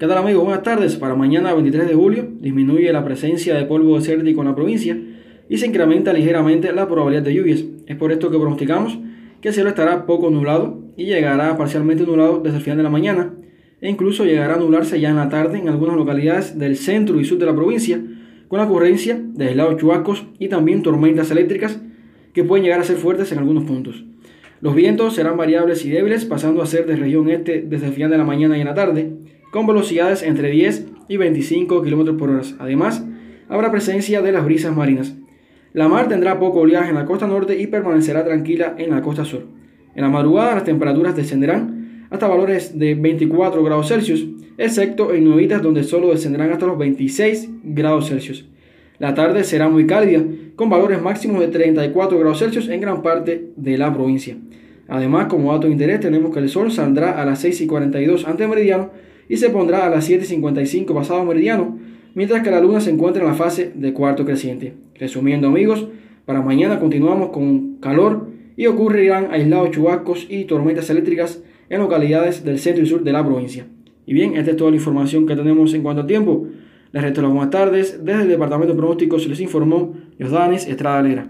¿Qué tal amigos? Buenas tardes. Para mañana 23 de julio disminuye la presencia de polvo desértico en la provincia y se incrementa ligeramente la probabilidad de lluvias. Es por esto que pronosticamos que el cielo estará poco nublado y llegará parcialmente nublado desde el final de la mañana e incluso llegará a nublarse ya en la tarde en algunas localidades del centro y sur de la provincia con la ocurrencia de aislados chubascos y también tormentas eléctricas que pueden llegar a ser fuertes en algunos puntos. Los vientos serán variables y débiles pasando a ser de región este desde el final de la mañana y en la tarde con velocidades entre 10 y 25 km por hora. Además, habrá presencia de las brisas marinas. La mar tendrá poco oleaje en la costa norte y permanecerá tranquila en la costa sur. En la madrugada las temperaturas descenderán hasta valores de 24 grados Celsius, excepto en Nuevitas donde solo descenderán hasta los 26 grados Celsius. La tarde será muy cálida, con valores máximos de 34 grados Celsius en gran parte de la provincia. Además, como dato de interés, tenemos que el sol saldrá a las 6 y 42 ante meridiano y se pondrá a las 7.55 pasado meridiano, mientras que la luna se encuentra en la fase de cuarto creciente. Resumiendo amigos, para mañana continuamos con calor y ocurrirán aislados chubascos y tormentas eléctricas en localidades del centro y sur de la provincia. Y bien, esta es toda la información que tenemos en cuanto a tiempo. Les resto las buenas tardes. Desde el Departamento de Pronósticos les informó Josdanis Estrada Lera.